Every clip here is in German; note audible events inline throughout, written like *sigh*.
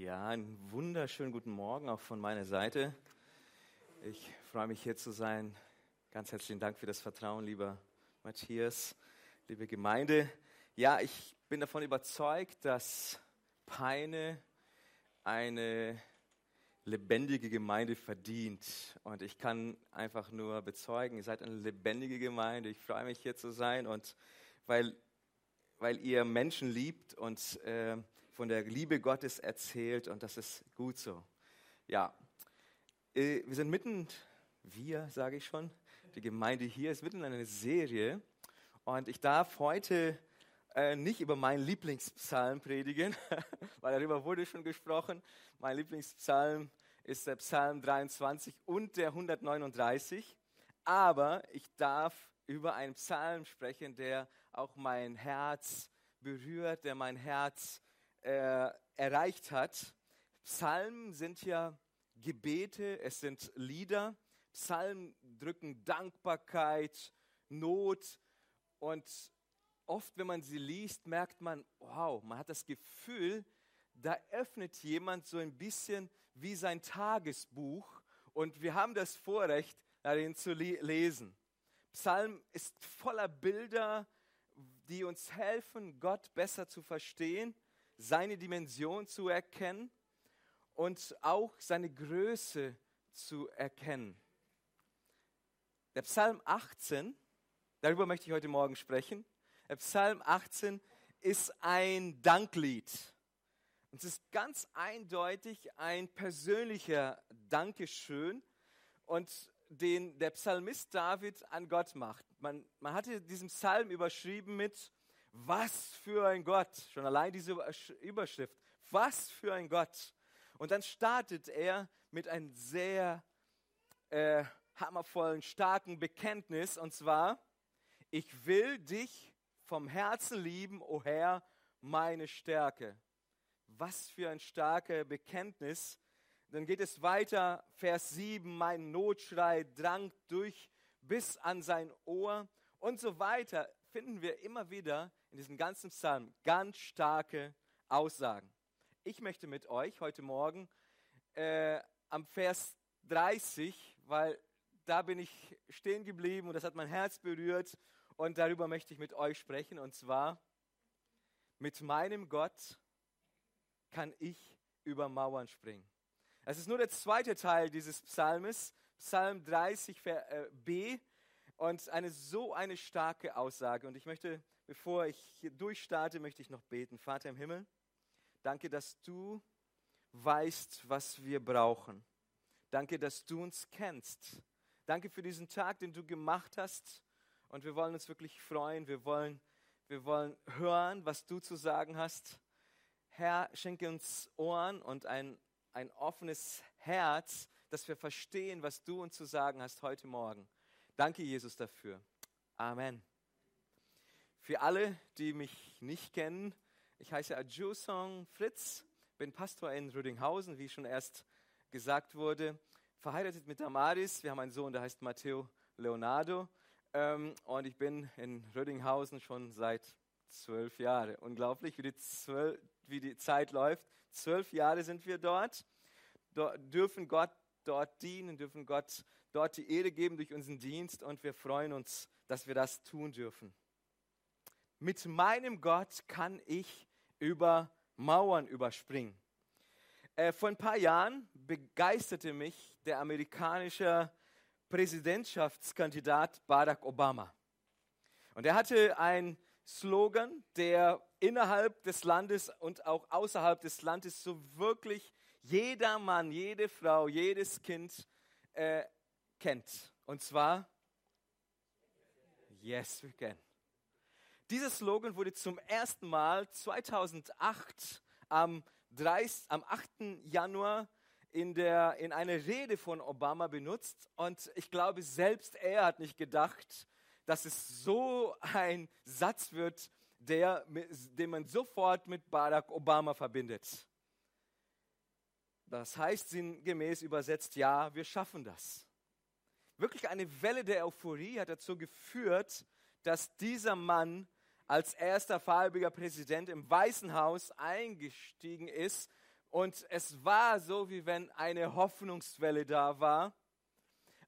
Ja, einen wunderschönen guten Morgen auch von meiner Seite. Ich freue mich hier zu sein. Ganz herzlichen Dank für das Vertrauen, lieber Matthias, liebe Gemeinde. Ja, ich bin davon überzeugt, dass Peine eine lebendige Gemeinde verdient. Und ich kann einfach nur bezeugen, ihr seid eine lebendige Gemeinde. Ich freue mich hier zu sein und weil, weil ihr Menschen liebt und äh, von der Liebe Gottes erzählt und das ist gut so. Ja, äh, wir sind mitten, wir sage ich schon, die Gemeinde hier ist mitten in einer Serie und ich darf heute äh, nicht über meinen Lieblingspsalm predigen, *laughs* weil darüber wurde schon gesprochen. Mein Lieblingspsalm ist der Psalm 23 und der 139. Aber ich darf über einen Psalm sprechen, der auch mein Herz berührt, der mein Herz äh, erreicht hat. Psalmen sind ja Gebete, es sind Lieder. Psalmen drücken Dankbarkeit, Not und oft, wenn man sie liest, merkt man, wow, man hat das Gefühl, da öffnet jemand so ein bisschen wie sein Tagesbuch und wir haben das Vorrecht, darin zu lesen. Psalm ist voller Bilder, die uns helfen, Gott besser zu verstehen seine Dimension zu erkennen und auch seine Größe zu erkennen. Der Psalm 18, darüber möchte ich heute Morgen sprechen. Der Psalm 18 ist ein Danklied. Und es ist ganz eindeutig ein persönlicher Dankeschön und den der Psalmist David an Gott macht. Man, man hatte diesen Psalm überschrieben mit was für ein Gott. Schon allein diese Überschrift. Was für ein Gott. Und dann startet er mit einem sehr äh, hammervollen, starken Bekenntnis. Und zwar, ich will dich vom Herzen lieben, o oh Herr, meine Stärke. Was für ein starker Bekenntnis. Dann geht es weiter, Vers 7, mein Notschrei drang durch bis an sein Ohr und so weiter finden wir immer wieder in diesem ganzen Psalm ganz starke Aussagen. Ich möchte mit euch heute Morgen äh, am Vers 30, weil da bin ich stehen geblieben und das hat mein Herz berührt und darüber möchte ich mit euch sprechen und zwar mit meinem Gott kann ich über Mauern springen. Es ist nur der zweite Teil dieses Psalmes, Psalm 30 äh, und eine so eine starke Aussage. Und ich möchte, bevor ich durchstarte, möchte ich noch beten. Vater im Himmel, danke, dass du weißt, was wir brauchen. Danke, dass du uns kennst. Danke für diesen Tag, den du gemacht hast. Und wir wollen uns wirklich freuen. Wir wollen, wir wollen hören, was du zu sagen hast. Herr, schenke uns Ohren und ein, ein offenes Herz, dass wir verstehen, was du uns zu sagen hast heute Morgen. Danke, Jesus, dafür. Amen. Für alle, die mich nicht kennen, ich heiße Adjusong Fritz, bin Pastor in Rödinghausen, wie schon erst gesagt wurde, verheiratet mit Damaris. Wir haben einen Sohn, der heißt Matteo Leonardo. Ähm, und ich bin in Rödinghausen schon seit zwölf Jahren. Unglaublich, wie die, zwölf, wie die Zeit läuft. Zwölf Jahre sind wir dort, dort dürfen Gott dort dienen, dürfen Gott dort die Ehre geben durch unseren Dienst und wir freuen uns, dass wir das tun dürfen. Mit meinem Gott kann ich über Mauern überspringen. Äh, vor ein paar Jahren begeisterte mich der amerikanische Präsidentschaftskandidat Barack Obama. Und er hatte einen Slogan, der innerhalb des Landes und auch außerhalb des Landes so wirklich jeder Mann, jede Frau, jedes Kind äh, kennt. Und zwar, Yes, we can. Dieser Slogan wurde zum ersten Mal 2008 am, 30, am 8. Januar in, der, in einer Rede von Obama benutzt. Und ich glaube, selbst er hat nicht gedacht, dass es so ein Satz wird, der, den man sofort mit Barack Obama verbindet. Das heißt sinngemäß übersetzt, ja, wir schaffen das. Wirklich eine Welle der Euphorie hat dazu geführt, dass dieser Mann als erster farbiger Präsident im Weißen Haus eingestiegen ist, Und es war so, wie wenn eine Hoffnungswelle da war.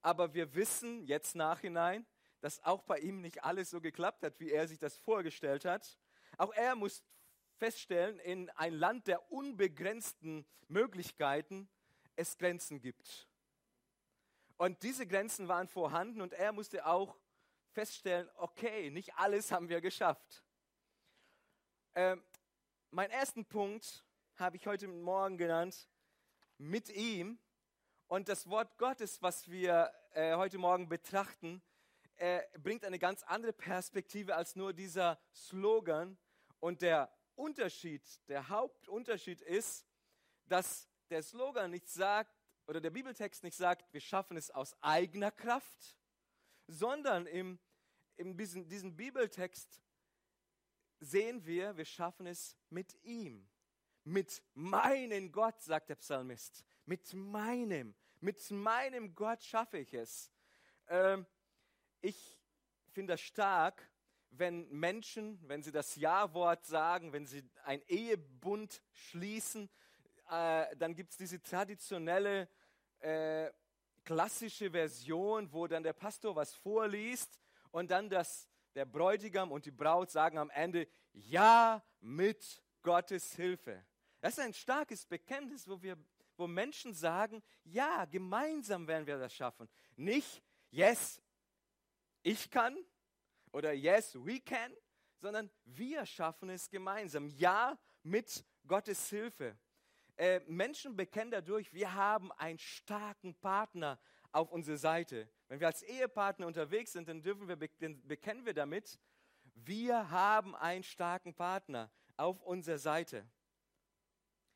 Aber wir wissen jetzt nachhinein, dass auch bei ihm nicht alles so geklappt hat, wie er sich das vorgestellt hat. Auch er muss feststellen, in ein Land der unbegrenzten Möglichkeiten es Grenzen gibt. Und diese Grenzen waren vorhanden und er musste auch feststellen, okay, nicht alles haben wir geschafft. Ähm, mein ersten Punkt habe ich heute Morgen genannt, mit ihm. Und das Wort Gottes, was wir äh, heute Morgen betrachten, äh, bringt eine ganz andere Perspektive als nur dieser Slogan. Und der Unterschied, der Hauptunterschied ist, dass der Slogan nicht sagt, oder der Bibeltext nicht sagt, wir schaffen es aus eigener Kraft, sondern im, in diesem, diesem Bibeltext sehen wir, wir schaffen es mit ihm. Mit meinem Gott, sagt der Psalmist. Mit meinem, mit meinem Gott schaffe ich es. Ähm, ich finde das stark, wenn Menschen, wenn sie das Ja-Wort sagen, wenn sie ein Ehebund schließen, äh, dann gibt es diese traditionelle, äh, klassische Version, wo dann der Pastor was vorliest und dann das, der Bräutigam und die Braut sagen am Ende, ja mit Gottes Hilfe. Das ist ein starkes Bekenntnis, wo, wir, wo Menschen sagen, ja, gemeinsam werden wir das schaffen. Nicht, yes, ich kann oder yes, we can, sondern wir schaffen es gemeinsam. Ja, mit Gottes Hilfe. Äh, Menschen bekennen dadurch, wir haben einen starken Partner auf unserer Seite. Wenn wir als Ehepartner unterwegs sind, dann, dürfen wir, dann bekennen wir damit, wir haben einen starken Partner auf unserer Seite.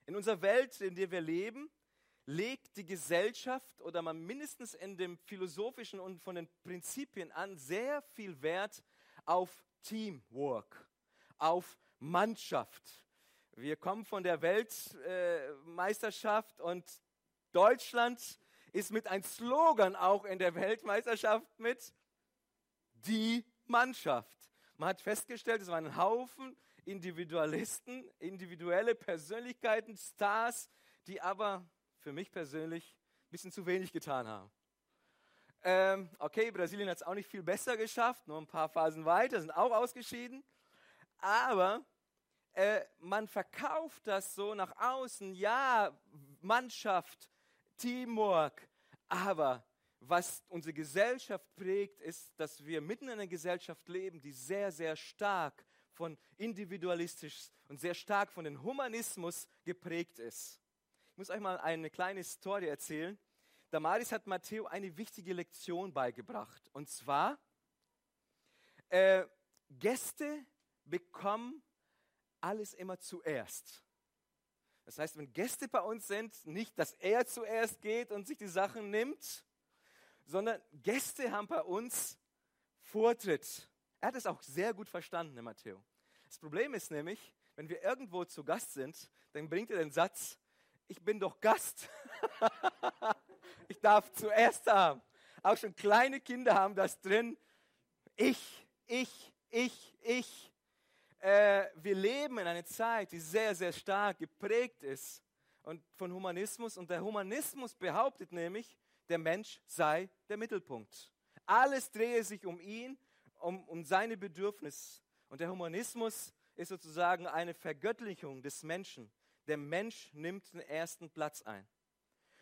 In unserer Welt, in der wir leben, legt die Gesellschaft oder man mindestens in dem philosophischen und von den Prinzipien an sehr viel Wert auf Teamwork, auf Mannschaft. Wir kommen von der Weltmeisterschaft und Deutschland ist mit einem Slogan auch in der Weltmeisterschaft mit die Mannschaft. Man hat festgestellt, es waren ein Haufen Individualisten, individuelle Persönlichkeiten, Stars, die aber für mich persönlich ein bisschen zu wenig getan haben. Ähm, okay, Brasilien hat es auch nicht viel besser geschafft, nur ein paar Phasen weiter, sind auch ausgeschieden. Aber äh, man verkauft das so nach außen, ja, Mannschaft, Teamwork, aber was unsere Gesellschaft prägt, ist, dass wir mitten in einer Gesellschaft leben, die sehr, sehr stark von individualistisch und sehr stark von dem Humanismus geprägt ist. Ich muss euch mal eine kleine Story erzählen. Damaris hat Matteo eine wichtige Lektion beigebracht. Und zwar, äh, Gäste bekommen alles immer zuerst. Das heißt, wenn Gäste bei uns sind, nicht, dass er zuerst geht und sich die Sachen nimmt, sondern Gäste haben bei uns Vortritt. Er hat es auch sehr gut verstanden, Matteo. Das Problem ist nämlich, wenn wir irgendwo zu Gast sind, dann bringt er den Satz, ich bin doch Gast. *laughs* ich darf zuerst haben. Auch schon kleine Kinder haben das drin. Ich, ich, ich, ich äh, wir leben in einer Zeit, die sehr, sehr stark geprägt ist und von Humanismus. Und der Humanismus behauptet nämlich, der Mensch sei der Mittelpunkt. Alles drehe sich um ihn, um, um seine Bedürfnisse. Und der Humanismus ist sozusagen eine Vergöttlichung des Menschen. Der Mensch nimmt den ersten Platz ein.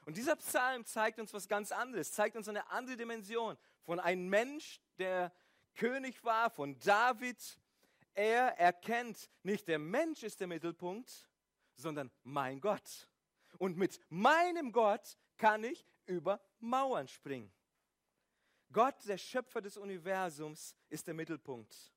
Und dieser Psalm zeigt uns was ganz anderes, zeigt uns eine andere Dimension von einem Mensch, der König war, von David, er erkennt, nicht der Mensch ist der Mittelpunkt, sondern mein Gott. Und mit meinem Gott kann ich über Mauern springen. Gott, der Schöpfer des Universums, ist der Mittelpunkt.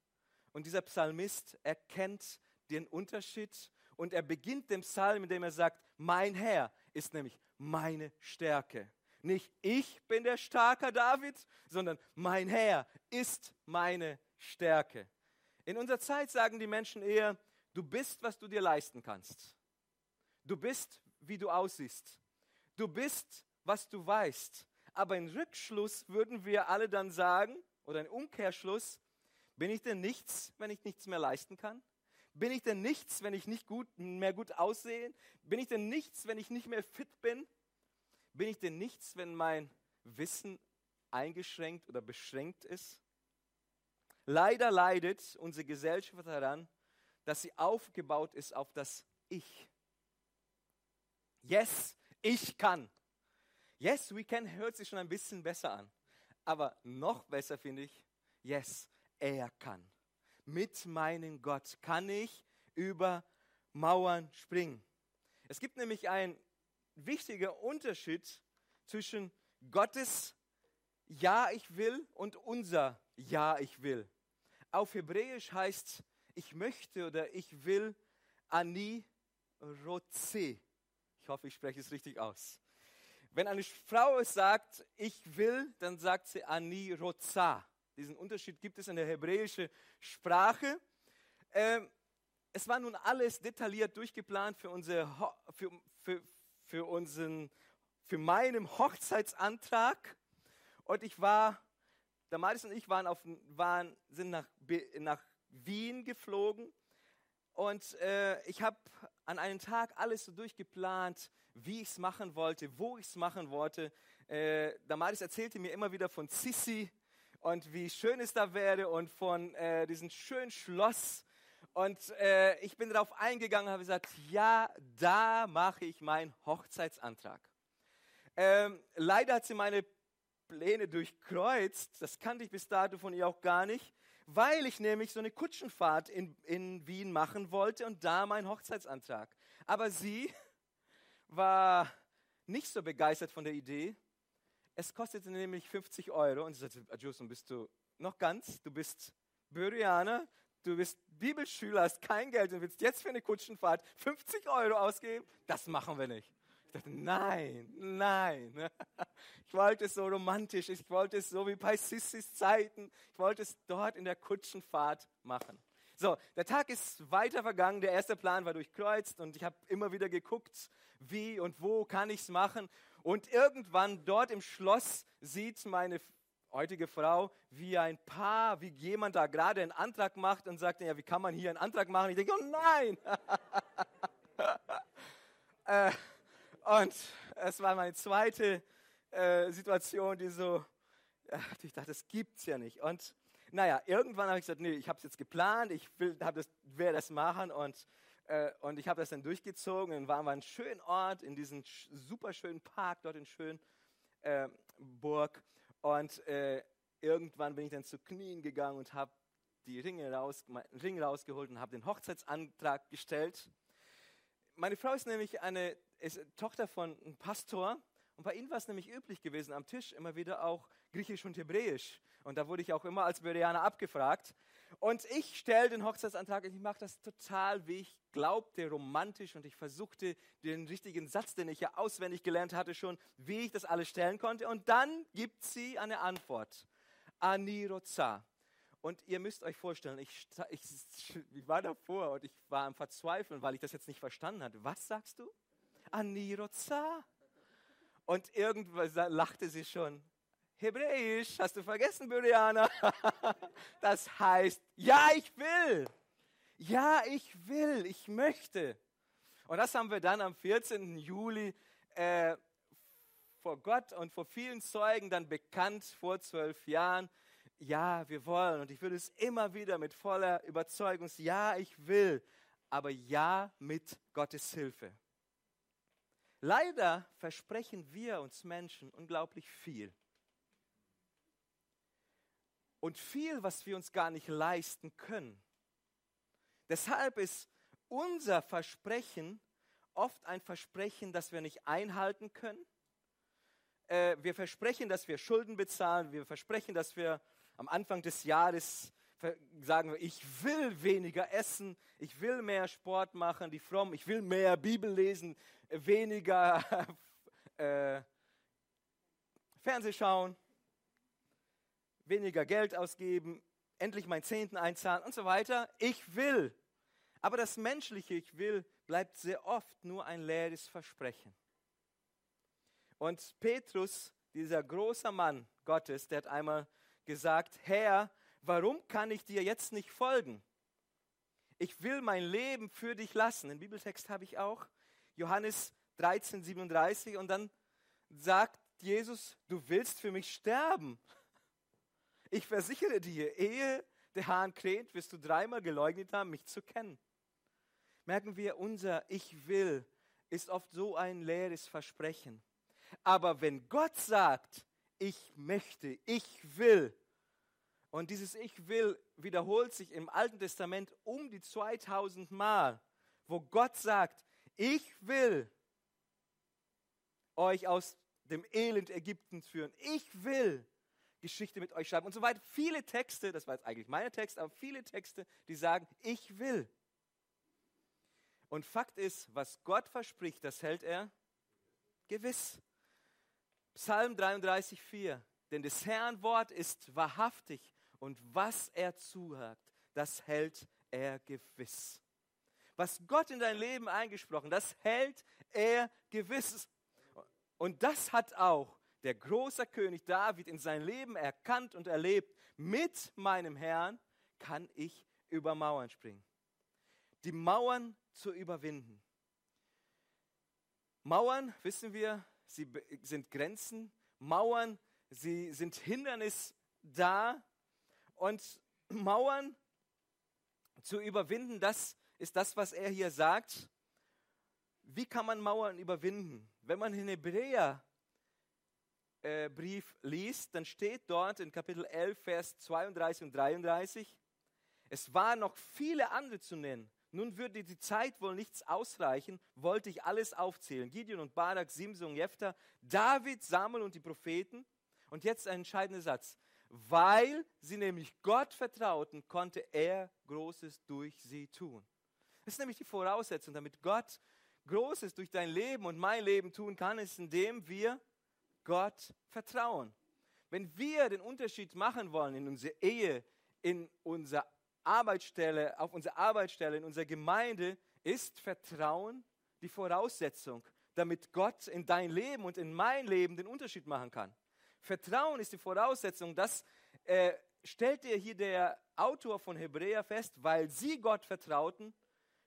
Und dieser Psalmist erkennt den Unterschied und er beginnt den Psalm, indem er sagt, mein Herr ist nämlich meine Stärke. Nicht ich bin der starke David, sondern mein Herr ist meine Stärke. In unserer Zeit sagen die Menschen eher, du bist, was du dir leisten kannst. Du bist, wie du aussiehst. Du bist, was du weißt. Aber im Rückschluss würden wir alle dann sagen, oder im Umkehrschluss, bin ich denn nichts, wenn ich nichts mehr leisten kann? Bin ich denn nichts, wenn ich nicht gut, mehr gut aussehe? Bin ich denn nichts, wenn ich nicht mehr fit bin? Bin ich denn nichts, wenn mein Wissen eingeschränkt oder beschränkt ist? Leider leidet unsere Gesellschaft daran, dass sie aufgebaut ist auf das Ich. Yes, ich kann. Yes, we can hört sich schon ein bisschen besser an. Aber noch besser finde ich, yes, er kann. Mit meinem Gott kann ich über Mauern springen. Es gibt nämlich einen wichtigen Unterschied zwischen Gottes Ja, ich will und unser Ja, ich will. Auf Hebräisch heißt ich möchte oder ich will ani roze. Ich hoffe, ich spreche es richtig aus. Wenn eine Frau es sagt, ich will, dann sagt sie ani roza. Diesen Unterschied gibt es in der hebräischen Sprache. Ähm, es war nun alles detailliert durchgeplant für, unsere, für, für, für, unseren, für meinen Hochzeitsantrag. Und ich war, der Maris und ich waren, auf, waren sind nach, nach Wien geflogen. Und äh, ich habe an einem Tag alles so durchgeplant, wie ich es machen wollte, wo ich es machen wollte. Äh, Damaris erzählte mir immer wieder von Sissi und wie schön es da wäre und von äh, diesem schönen Schloss. Und äh, ich bin darauf eingegangen und habe gesagt, ja, da mache ich meinen Hochzeitsantrag. Ähm, leider hat sie meine Pläne durchkreuzt. Das kannte ich bis dato von ihr auch gar nicht, weil ich nämlich so eine Kutschenfahrt in, in Wien machen wollte und da meinen Hochzeitsantrag. Aber sie *laughs* war nicht so begeistert von der Idee es kostete nämlich 50 Euro. Und sie sagte, Adjuson, bist du noch ganz? Du bist Börianer, du bist Bibelschüler, hast kein Geld und willst jetzt für eine Kutschenfahrt 50 Euro ausgeben? Das machen wir nicht. Ich dachte, nein, nein. Ich wollte es so romantisch, ich wollte es so wie bei Sissis Zeiten, ich wollte es dort in der Kutschenfahrt machen. So, der Tag ist weiter vergangen, der erste Plan war durchkreuzt und ich habe immer wieder geguckt, wie und wo kann ich es machen. Und irgendwann dort im Schloss sieht meine heutige Frau, wie ein Paar, wie jemand da gerade einen Antrag macht und sagt, ja, wie kann man hier einen Antrag machen? Ich denke, oh nein! *laughs* äh, und es war meine zweite äh, Situation, die so, ich dachte, das gibt's ja nicht. Und naja, irgendwann habe ich gesagt, nee, ich habe es jetzt geplant, ich will, das, werde das machen und äh, und ich habe das dann durchgezogen. Dann waren wir an einem schönen Ort, in diesem super schönen Park, dort in Schönburg. Äh, und äh, irgendwann bin ich dann zu Knien gegangen und habe die Ringe raus, Ring rausgeholt und habe den Hochzeitsantrag gestellt. Meine Frau ist nämlich eine ist Tochter von einem Pastor und bei ihnen war es nämlich üblich gewesen, am Tisch immer wieder auch Griechisch und Hebräisch. Und da wurde ich auch immer als Bereaner abgefragt. Und ich stelle den Hochzeitsantrag und ich mache das total, wie ich glaubte, romantisch. Und ich versuchte den richtigen Satz, den ich ja auswendig gelernt hatte schon, wie ich das alles stellen konnte. Und dann gibt sie eine Antwort. Aniroza. Und ihr müsst euch vorstellen, ich, ich, ich, war davor und ich war am Verzweifeln, weil ich das jetzt nicht verstanden hatte. Was sagst du? Aniroza. Und irgendwann lachte sie schon. Hebräisch, hast du vergessen, Byriana? *laughs* Das heißt, ja, ich will. Ja, ich will, ich möchte. Und das haben wir dann am 14. Juli äh, vor Gott und vor vielen Zeugen dann bekannt, vor zwölf Jahren. Ja, wir wollen. Und ich will es immer wieder mit voller Überzeugung. Ja, ich will. Aber ja mit Gottes Hilfe. Leider versprechen wir uns Menschen unglaublich viel und viel, was wir uns gar nicht leisten können. Deshalb ist unser Versprechen oft ein Versprechen, das wir nicht einhalten können. Äh, wir versprechen, dass wir Schulden bezahlen. Wir versprechen, dass wir am Anfang des Jahres sagen, ich will weniger essen, ich will mehr Sport machen, die fromm, ich will mehr Bibel lesen, weniger *laughs* äh, Fernseh schauen weniger Geld ausgeben, endlich mein Zehnten einzahlen und so weiter. Ich will. Aber das menschliche Ich will bleibt sehr oft nur ein leeres Versprechen. Und Petrus, dieser große Mann Gottes, der hat einmal gesagt, Herr, warum kann ich dir jetzt nicht folgen? Ich will mein Leben für dich lassen. Den Bibeltext habe ich auch. Johannes 13, 37. Und dann sagt Jesus, du willst für mich sterben. Ich versichere dir, ehe der Hahn kräht, wirst du dreimal geleugnet haben, mich zu kennen. Merken wir, unser Ich will ist oft so ein leeres Versprechen. Aber wenn Gott sagt, ich möchte, ich will, und dieses Ich will wiederholt sich im Alten Testament um die 2000 Mal, wo Gott sagt, ich will euch aus dem Elend Ägyptens führen. Ich will Geschichte mit euch schreiben und so weiter. Viele Texte, das war jetzt eigentlich mein Text, aber viele Texte, die sagen, ich will. Und Fakt ist, was Gott verspricht, das hält er gewiss. Psalm 33, 4. Denn des Herrn Wort ist wahrhaftig und was er zuhört, das hält er gewiss. Was Gott in dein Leben eingesprochen, das hält er gewiss. Und das hat auch der große König David in sein Leben erkannt und erlebt. Mit meinem Herrn kann ich über Mauern springen. Die Mauern zu überwinden. Mauern, wissen wir, sie sind Grenzen. Mauern, sie sind Hindernis da. Und Mauern zu überwinden, das ist das, was er hier sagt. Wie kann man Mauern überwinden? Wenn man in Hebräer äh, liest, dann steht dort in Kapitel 11, Vers 32 und 33, es waren noch viele andere zu nennen. Nun würde die Zeit wohl nichts ausreichen, wollte ich alles aufzählen. Gideon und Barak, Simson, Jephthah, David, Samuel und die Propheten. Und jetzt ein entscheidender Satz. Weil sie nämlich Gott vertrauten, konnte er Großes durch sie tun. Das ist nämlich die Voraussetzung, damit Gott Großes durch dein Leben und mein Leben tun kann, ist, indem wir Gott vertrauen. Wenn wir den Unterschied machen wollen in unserer Ehe, in unserer Arbeitsstelle, auf unserer Arbeitsstelle, in unserer Gemeinde, ist Vertrauen die Voraussetzung, damit Gott in dein Leben und in mein Leben den Unterschied machen kann. Vertrauen ist die Voraussetzung, das äh, stellt dir hier der Autor von Hebräer fest, weil sie Gott vertrauten,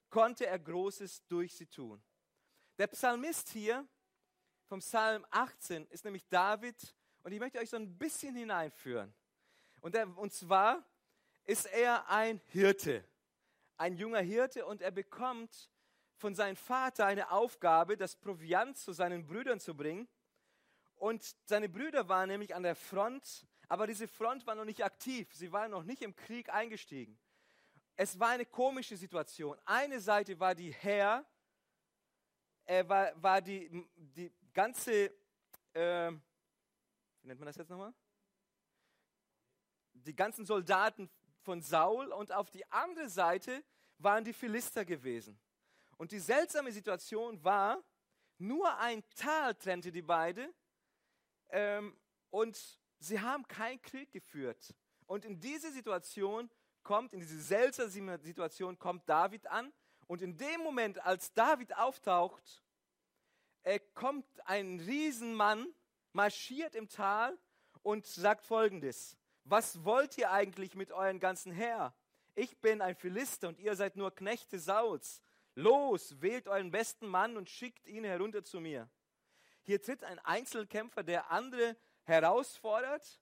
konnte er Großes durch sie tun. Der Psalmist hier vom Psalm 18 ist nämlich David und ich möchte euch so ein bisschen hineinführen. Und, der, und zwar ist er ein Hirte, ein junger Hirte und er bekommt von seinem Vater eine Aufgabe, das Proviant zu seinen Brüdern zu bringen. Und seine Brüder waren nämlich an der Front, aber diese Front war noch nicht aktiv. Sie waren noch nicht im Krieg eingestiegen. Es war eine komische Situation. Eine Seite war die Herr, äh, war, war die, die ganze, äh, wie nennt man das jetzt nochmal? Die ganzen Soldaten von Saul und auf die andere Seite waren die Philister gewesen. Und die seltsame Situation war, nur ein Tal trennte die beiden ähm, und sie haben keinen Krieg geführt. Und in diese Situation kommt, in diese seltsame Situation kommt David an und in dem Moment, als David auftaucht, äh, kommt ein Riesenmann, marschiert im Tal und sagt folgendes. Was wollt ihr eigentlich mit euren ganzen Heer? Ich bin ein Philister und ihr seid nur Knechte Sauls. Los, wählt euren besten Mann und schickt ihn herunter zu mir. Hier tritt ein Einzelkämpfer, der andere herausfordert.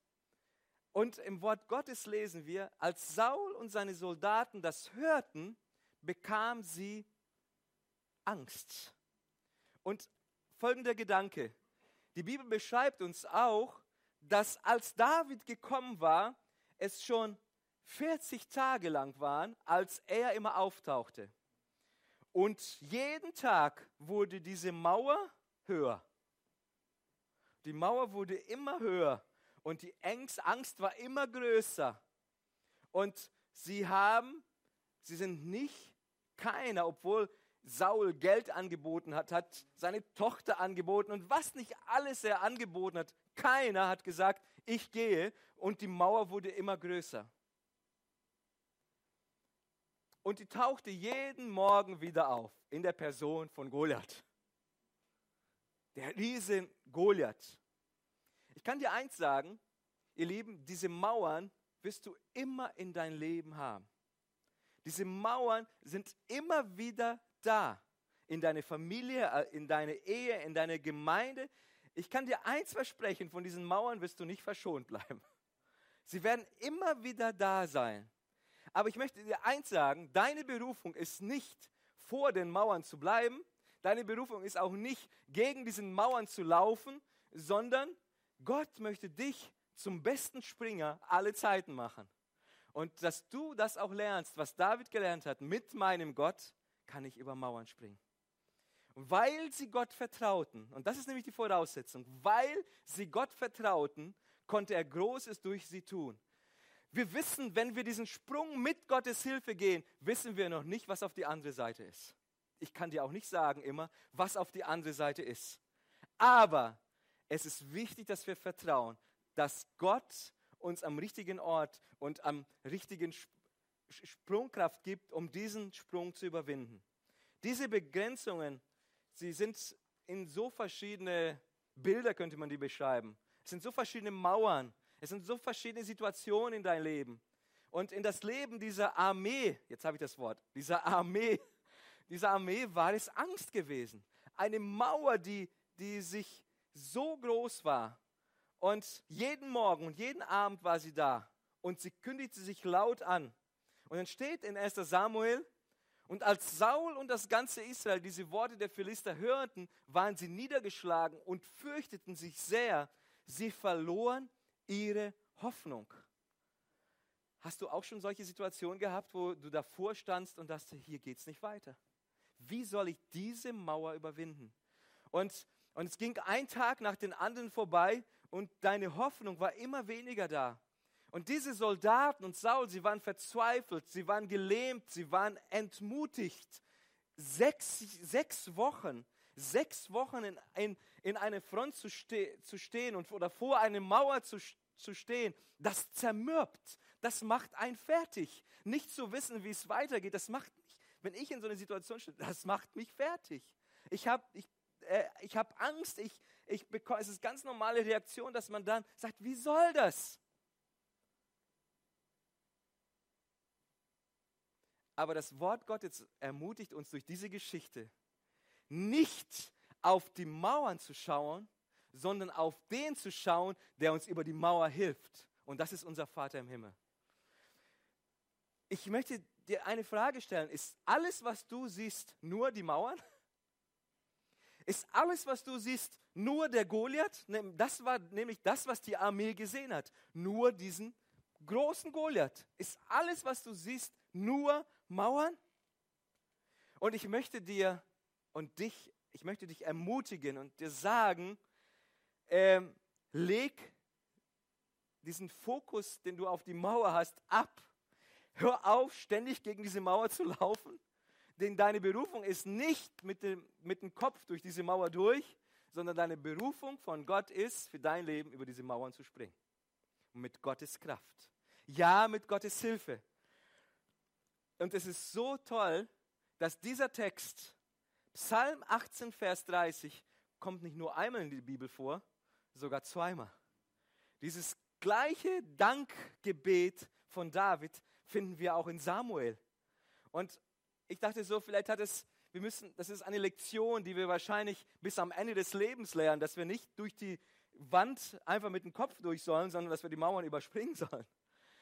Und im Wort Gottes lesen wir, als Saul und seine Soldaten das hörten, bekamen sie Angst. Und folgender Gedanke. Die Bibel beschreibt uns auch, dass als David gekommen war, es schon 40 Tage lang waren, als er immer auftauchte. Und jeden Tag wurde diese Mauer höher. Die Mauer wurde immer höher und die Angst war immer größer. Und sie haben, sie sind nicht keiner, obwohl Saul Geld angeboten hat, hat seine Tochter angeboten und was nicht alles er angeboten hat, keiner hat gesagt, ich gehe und die Mauer wurde immer größer. Und die tauchte jeden Morgen wieder auf in der Person von Goliath. Der Riesen Goliath. Ich kann dir eins sagen, ihr Lieben, diese Mauern wirst du immer in dein Leben haben. Diese Mauern sind immer wieder da. In deine Familie, äh, in deine Ehe, in deine Gemeinde. Ich kann dir eins versprechen, von diesen Mauern wirst du nicht verschont bleiben. Sie werden immer wieder da sein. Aber ich möchte dir eins sagen, deine Berufung ist nicht vor den Mauern zu bleiben, deine Berufung ist auch nicht gegen diesen Mauern zu laufen, sondern Gott möchte dich zum besten Springer alle Zeiten machen. Und dass du das auch lernst, was David gelernt hat, mit meinem Gott kann ich über Mauern springen. Weil sie Gott vertrauten, und das ist nämlich die Voraussetzung, weil sie Gott vertrauten, konnte er Großes durch sie tun. Wir wissen, wenn wir diesen Sprung mit Gottes Hilfe gehen, wissen wir noch nicht, was auf die andere Seite ist. Ich kann dir auch nicht sagen immer, was auf die andere Seite ist. Aber es ist wichtig, dass wir vertrauen, dass Gott uns am richtigen Ort und am richtigen Sprungkraft gibt, um diesen Sprung zu überwinden. Diese Begrenzungen, sie sind in so verschiedene Bilder, könnte man die beschreiben. Es sind so verschiedene Mauern, es sind so verschiedene Situationen in deinem Leben. Und in das Leben dieser Armee, jetzt habe ich das Wort, dieser Armee, dieser Armee war es Angst gewesen. Eine Mauer, die, die sich so groß war. Und jeden Morgen und jeden Abend war sie da. Und sie kündigte sich laut an. Und dann steht in 1 Samuel, und als Saul und das ganze Israel diese Worte der Philister hörten, waren sie niedergeschlagen und fürchteten sich sehr. Sie verloren ihre Hoffnung. Hast du auch schon solche Situationen gehabt, wo du davor standst und dachte, hier geht es nicht weiter? Wie soll ich diese Mauer überwinden? Und, und es ging ein Tag nach den anderen vorbei und deine Hoffnung war immer weniger da. Und diese Soldaten und Saul, sie waren verzweifelt, sie waren gelähmt, sie waren entmutigt. Sechs, sechs Wochen, sechs Wochen in, in, in eine Front zu, ste zu stehen und, oder vor eine Mauer zu, zu stehen, das zermürbt, das macht einen fertig. Nicht zu wissen, wie es weitergeht, das macht mich, wenn ich in so einer Situation stehe, das macht mich fertig. Ich habe ich, äh, ich hab Angst, ich, ich es ist ganz normale Reaktion, dass man dann sagt, wie soll das? Aber das Wort Gottes ermutigt uns durch diese Geschichte, nicht auf die Mauern zu schauen, sondern auf den zu schauen, der uns über die Mauer hilft. Und das ist unser Vater im Himmel. Ich möchte dir eine Frage stellen. Ist alles, was du siehst, nur die Mauern? Ist alles, was du siehst, nur der Goliath? Das war nämlich das, was die Armee gesehen hat. Nur diesen großen Goliath. Ist alles, was du siehst, nur Mauern? Und ich möchte dir und dich, ich möchte dich ermutigen und dir sagen, ähm, leg diesen Fokus, den du auf die Mauer hast, ab. Hör auf, ständig gegen diese Mauer zu laufen, denn deine Berufung ist nicht mit dem, mit dem Kopf durch diese Mauer durch, sondern deine Berufung von Gott ist, für dein Leben über diese Mauern zu springen. Mit Gottes Kraft. Ja, mit Gottes Hilfe. Und es ist so toll, dass dieser Text, Psalm 18, Vers 30, kommt nicht nur einmal in die Bibel vor, sogar zweimal. Dieses gleiche Dankgebet von David finden wir auch in Samuel. Und ich dachte so, vielleicht hat es, wir müssen, das ist eine Lektion, die wir wahrscheinlich bis am Ende des Lebens lernen, dass wir nicht durch die Wand einfach mit dem Kopf durch sollen, sondern dass wir die Mauern *laughs* überspringen sollen.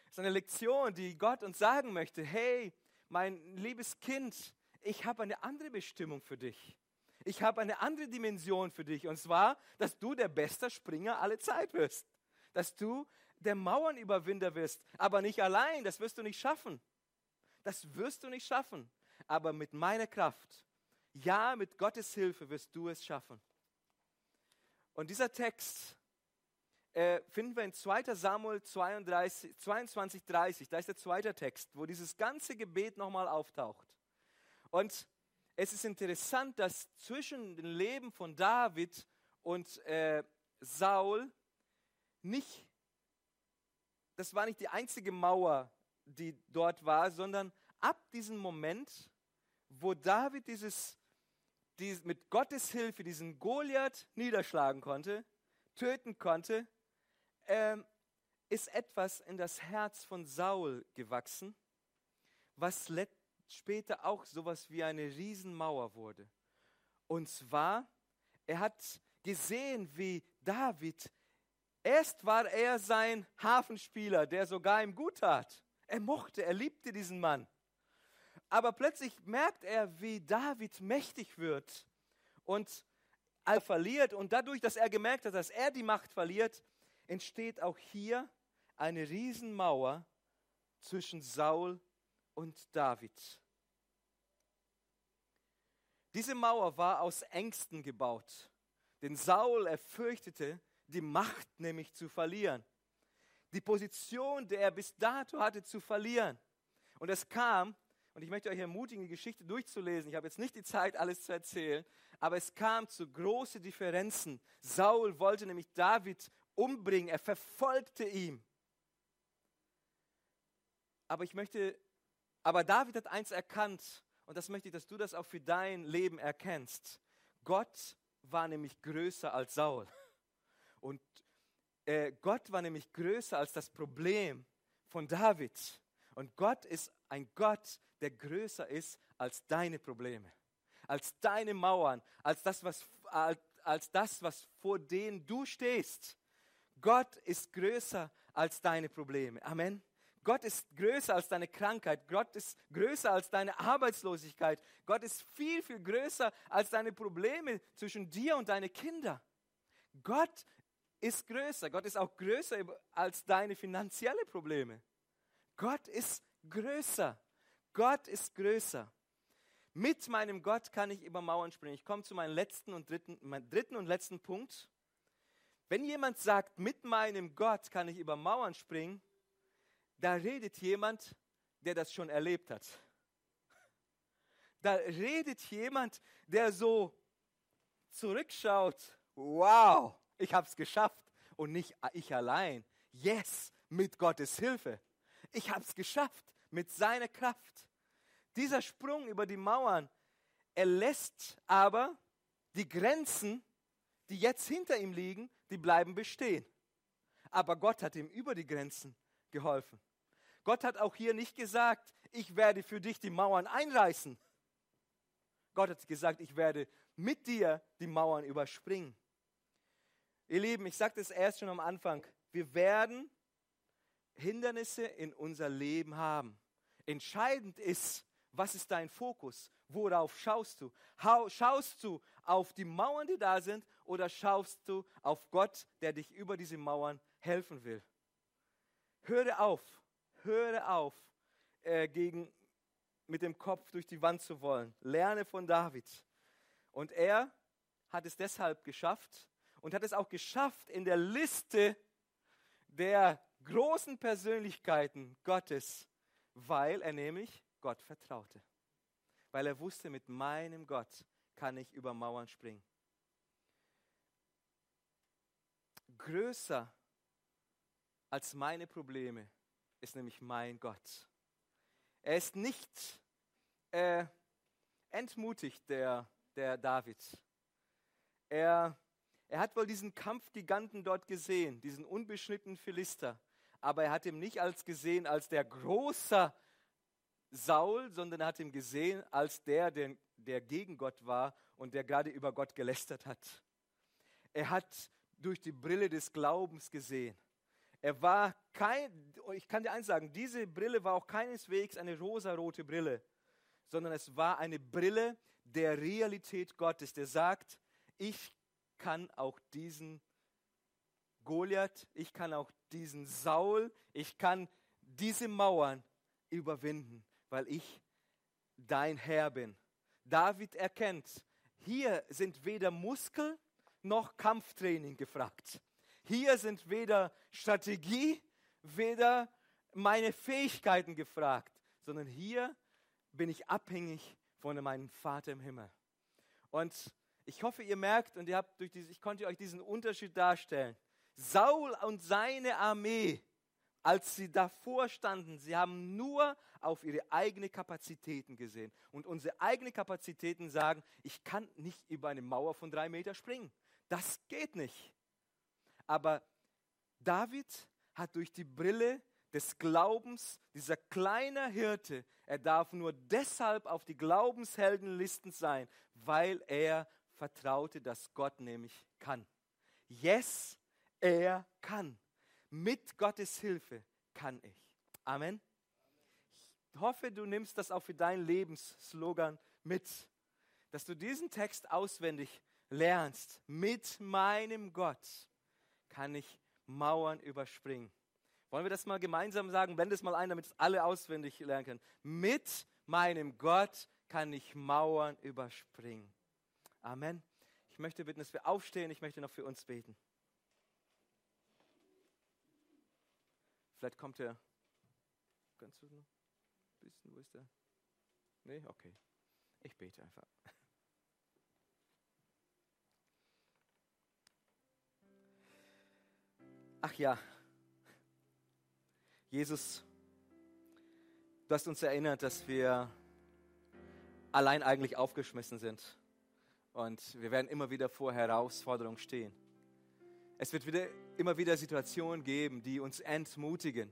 Das ist eine Lektion, die Gott uns sagen möchte, hey, mein liebes Kind, ich habe eine andere Bestimmung für dich ich habe eine andere Dimension für dich. Und zwar, dass du der beste Springer aller Zeit wirst. Dass du der Mauernüberwinder wirst. Aber nicht allein, das wirst du nicht schaffen. Das wirst du nicht schaffen. Aber mit meiner Kraft, ja, mit Gottes Hilfe wirst du es schaffen. Und dieser Text äh, finden wir in 2 Samuel 32, 22, 30. Da ist der zweite Text, wo dieses ganze Gebet nochmal auftaucht. Und es ist interessant, dass zwischen dem Leben von David und äh, Saul nicht, das war nicht die einzige Mauer, die dort war, sondern ab diesem Moment, wo David dieses, dieses mit Gottes Hilfe diesen Goliath niederschlagen konnte, töten konnte, äh, ist etwas in das Herz von Saul gewachsen, was später auch sowas wie eine Riesenmauer wurde. Und zwar, er hat gesehen, wie David, erst war er sein Hafenspieler, der sogar ihm gut tat. Er mochte, er liebte diesen Mann. Aber plötzlich merkt er, wie David mächtig wird und er verliert. Und dadurch, dass er gemerkt hat, dass er die Macht verliert, entsteht auch hier eine Riesenmauer zwischen Saul und David. Diese Mauer war aus Ängsten gebaut, denn Saul er fürchtete, die Macht nämlich zu verlieren, die Position, die er bis dato hatte, zu verlieren. Und es kam, und ich möchte euch ermutigen, die Geschichte durchzulesen. Ich habe jetzt nicht die Zeit, alles zu erzählen, aber es kam zu großen Differenzen. Saul wollte nämlich David umbringen, er verfolgte ihn. Aber ich möchte, aber David hat eins erkannt, und das möchte ich, dass du das auch für dein Leben erkennst. Gott war nämlich größer als Saul. Und äh, Gott war nämlich größer als das Problem von David. Und Gott ist ein Gott, der größer ist als deine Probleme, als deine Mauern, als das, was, als, als das, was vor denen du stehst. Gott ist größer als deine Probleme. Amen. Gott ist größer als deine Krankheit. Gott ist größer als deine Arbeitslosigkeit. Gott ist viel, viel größer als deine Probleme zwischen dir und deine Kinder. Gott ist größer. Gott ist auch größer als deine finanziellen Probleme. Gott ist größer. Gott ist größer. Mit meinem Gott kann ich über Mauern springen. Ich komme zu meinem letzten und dritten, meinem dritten und letzten Punkt. Wenn jemand sagt, mit meinem Gott kann ich über Mauern springen, da redet jemand, der das schon erlebt hat. Da redet jemand, der so zurückschaut, wow, ich habe es geschafft und nicht ich allein. Yes, mit Gottes Hilfe. Ich habe es geschafft mit seiner Kraft. Dieser Sprung über die Mauern, er lässt aber die Grenzen, die jetzt hinter ihm liegen, die bleiben bestehen. Aber Gott hat ihm über die Grenzen geholfen. Gott hat auch hier nicht gesagt, ich werde für dich die Mauern einreißen. Gott hat gesagt, ich werde mit dir die Mauern überspringen. Ihr Lieben, ich sagte es erst schon am Anfang, wir werden Hindernisse in unser Leben haben. Entscheidend ist, was ist dein Fokus? Worauf schaust du? Schaust du auf die Mauern, die da sind, oder schaust du auf Gott, der dich über diese Mauern helfen will? Höre auf, höre auf, äh, gegen, mit dem Kopf durch die Wand zu wollen. Lerne von David. Und er hat es deshalb geschafft und hat es auch geschafft in der Liste der großen Persönlichkeiten Gottes, weil er nämlich Gott vertraute. Weil er wusste, mit meinem Gott kann ich über Mauern springen. Größer als meine Probleme ist nämlich mein Gott. Er ist nicht äh, entmutigt, der, der David. Er, er hat wohl diesen Kampfgiganten dort gesehen, diesen unbeschnittenen Philister, aber er hat ihn nicht als gesehen als der große Saul, sondern er hat ihn gesehen als der, der, der gegen Gott war und der gerade über Gott gelästert hat. Er hat durch die Brille des Glaubens gesehen. Er war kein, ich kann dir eins sagen, diese Brille war auch keineswegs eine rosarote Brille, sondern es war eine Brille der Realität Gottes, der sagt, ich kann auch diesen Goliath, ich kann auch diesen Saul, ich kann diese Mauern überwinden, weil ich dein Herr bin. David erkennt, hier sind weder Muskel noch Kampftraining gefragt. Hier sind weder Strategie, weder meine Fähigkeiten gefragt, sondern hier bin ich abhängig von meinem Vater im Himmel. Und ich hoffe, ihr merkt und ihr habt durch diese, ich konnte euch diesen Unterschied darstellen. Saul und seine Armee, als sie davor standen, sie haben nur auf ihre eigenen Kapazitäten gesehen. Und unsere eigenen Kapazitäten sagen, ich kann nicht über eine Mauer von drei Meter springen. Das geht nicht. Aber David hat durch die Brille des Glaubens, dieser kleine Hirte, er darf nur deshalb auf die Glaubensheldenlisten sein, weil er vertraute, dass Gott nämlich kann. Yes, er kann. Mit Gottes Hilfe kann ich. Amen. Ich hoffe, du nimmst das auch für deinen Lebensslogan mit, dass du diesen Text auswendig lernst. Mit meinem Gott kann ich Mauern überspringen. Wollen wir das mal gemeinsam sagen? Blend es mal ein, damit es alle auswendig lernen können. Mit meinem Gott kann ich Mauern überspringen. Amen. Ich möchte bitten, dass wir aufstehen. Ich möchte noch für uns beten. Vielleicht kommt er. Kannst du noch ein bisschen? Wo ist der? Nee, okay. Ich bete einfach. Ach ja, Jesus, du hast uns erinnert, dass wir allein eigentlich aufgeschmissen sind. Und wir werden immer wieder vor Herausforderungen stehen. Es wird wieder, immer wieder Situationen geben, die uns entmutigen.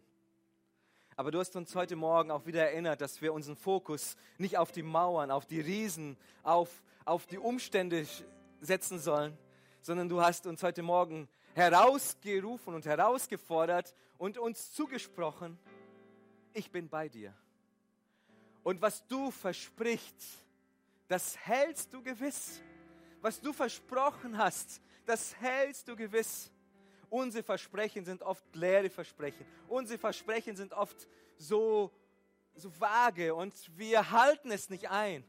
Aber du hast uns heute Morgen auch wieder erinnert, dass wir unseren Fokus nicht auf die Mauern, auf die Riesen, auf, auf die Umstände setzen sollen, sondern du hast uns heute Morgen herausgerufen und herausgefordert und uns zugesprochen, ich bin bei dir. Und was du versprichst, das hältst du gewiss. Was du versprochen hast, das hältst du gewiss. Unsere Versprechen sind oft leere Versprechen. Unsere Versprechen sind oft so, so vage und wir halten es nicht ein.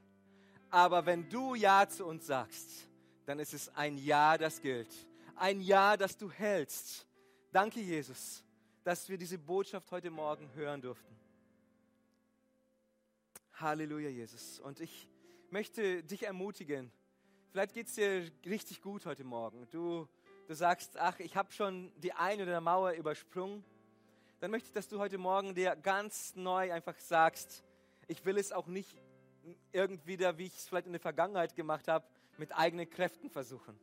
Aber wenn du Ja zu uns sagst, dann ist es ein Ja, das gilt ein Ja, das du hältst. Danke, Jesus, dass wir diese Botschaft heute Morgen hören durften. Halleluja, Jesus. Und ich möchte dich ermutigen. Vielleicht geht es dir richtig gut heute Morgen. Du, du sagst, ach, ich habe schon die eine oder andere Mauer übersprungen. Dann möchte ich, dass du heute Morgen dir ganz neu einfach sagst, ich will es auch nicht irgendwie, wie ich es vielleicht in der Vergangenheit gemacht habe, mit eigenen Kräften versuchen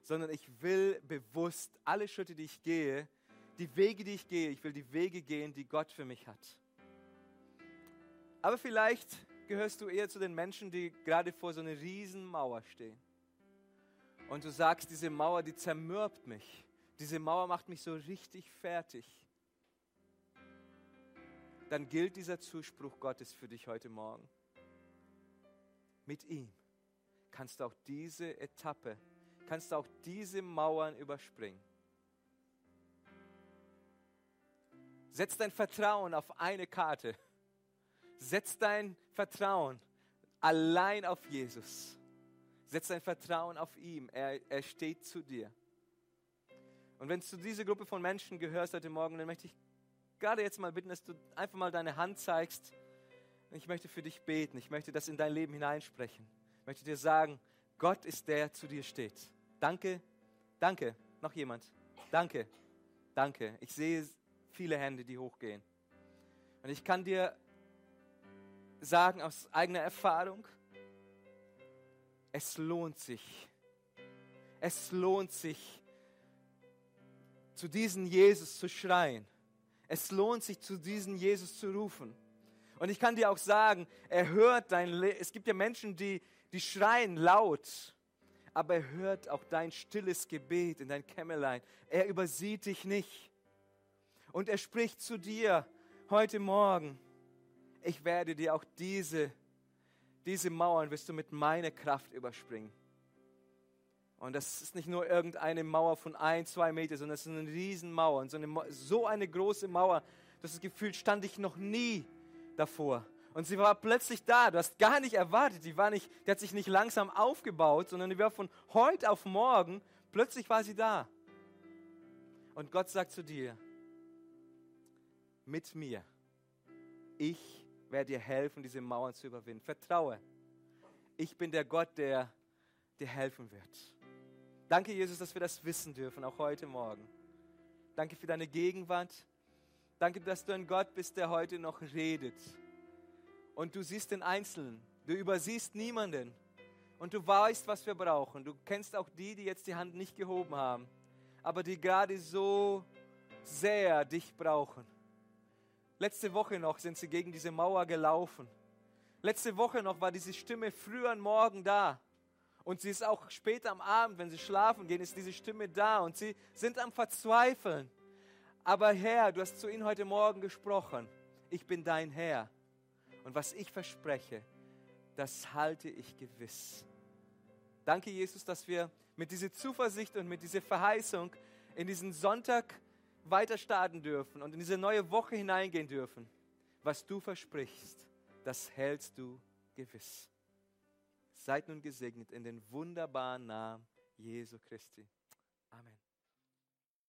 sondern ich will bewusst alle Schritte, die ich gehe, die Wege, die ich gehe, ich will die Wege gehen, die Gott für mich hat. Aber vielleicht gehörst du eher zu den Menschen, die gerade vor so einer riesen Mauer stehen. Und du sagst, diese Mauer, die zermürbt mich. Diese Mauer macht mich so richtig fertig. Dann gilt dieser Zuspruch Gottes für dich heute Morgen. Mit ihm kannst du auch diese Etappe kannst du auch diese Mauern überspringen. Setz dein Vertrauen auf eine Karte. Setz dein Vertrauen allein auf Jesus. Setz dein Vertrauen auf ihn. Er, er steht zu dir. Und wenn du zu dieser Gruppe von Menschen gehörst heute Morgen, dann möchte ich gerade jetzt mal bitten, dass du einfach mal deine Hand zeigst. Ich möchte für dich beten. Ich möchte das in dein Leben hineinsprechen. Ich möchte dir sagen, Gott ist der, der zu dir steht. Danke, danke. Noch jemand? Danke, danke. Ich sehe viele Hände, die hochgehen. Und ich kann dir sagen aus eigener Erfahrung, es lohnt sich. Es lohnt sich, zu diesem Jesus zu schreien. Es lohnt sich, zu diesem Jesus zu rufen. Und ich kann dir auch sagen, er hört dein Leben. Es gibt ja Menschen, die, die schreien laut aber er hört auch dein stilles Gebet in dein Kämmerlein. Er übersieht dich nicht. Und er spricht zu dir heute Morgen, ich werde dir auch diese, diese Mauern, wirst du mit meiner Kraft überspringen. Und das ist nicht nur irgendeine Mauer von ein, zwei Meter, sondern es ist eine Riesenmauer. Und so eine, so eine große Mauer, das Gefühl stand ich noch nie davor. Und sie war plötzlich da. Du hast gar nicht erwartet. Die, war nicht, die hat sich nicht langsam aufgebaut, sondern die war von heute auf morgen, plötzlich war sie da. Und Gott sagt zu dir, mit mir, ich werde dir helfen, diese Mauern zu überwinden. Vertraue. Ich bin der Gott, der dir helfen wird. Danke, Jesus, dass wir das wissen dürfen, auch heute Morgen. Danke für deine Gegenwart. Danke, dass du ein Gott bist, der heute noch redet und du siehst den Einzelnen. Du übersiehst niemanden. Und du weißt, was wir brauchen. Du kennst auch die, die jetzt die Hand nicht gehoben haben, aber die gerade so sehr dich brauchen. Letzte Woche noch sind sie gegen diese Mauer gelaufen. Letzte Woche noch war diese Stimme früh am Morgen da. Und sie ist auch später am Abend, wenn sie schlafen gehen, ist diese Stimme da. Und sie sind am Verzweifeln. Aber Herr, du hast zu ihnen heute Morgen gesprochen. Ich bin dein Herr. Und was ich verspreche, das halte ich gewiss. Danke, Jesus, dass wir mit dieser Zuversicht und mit dieser Verheißung in diesen Sonntag weiter starten dürfen und in diese neue Woche hineingehen dürfen. Was du versprichst, das hältst du gewiss. Seid nun gesegnet in den wunderbaren Namen Jesu Christi. Amen.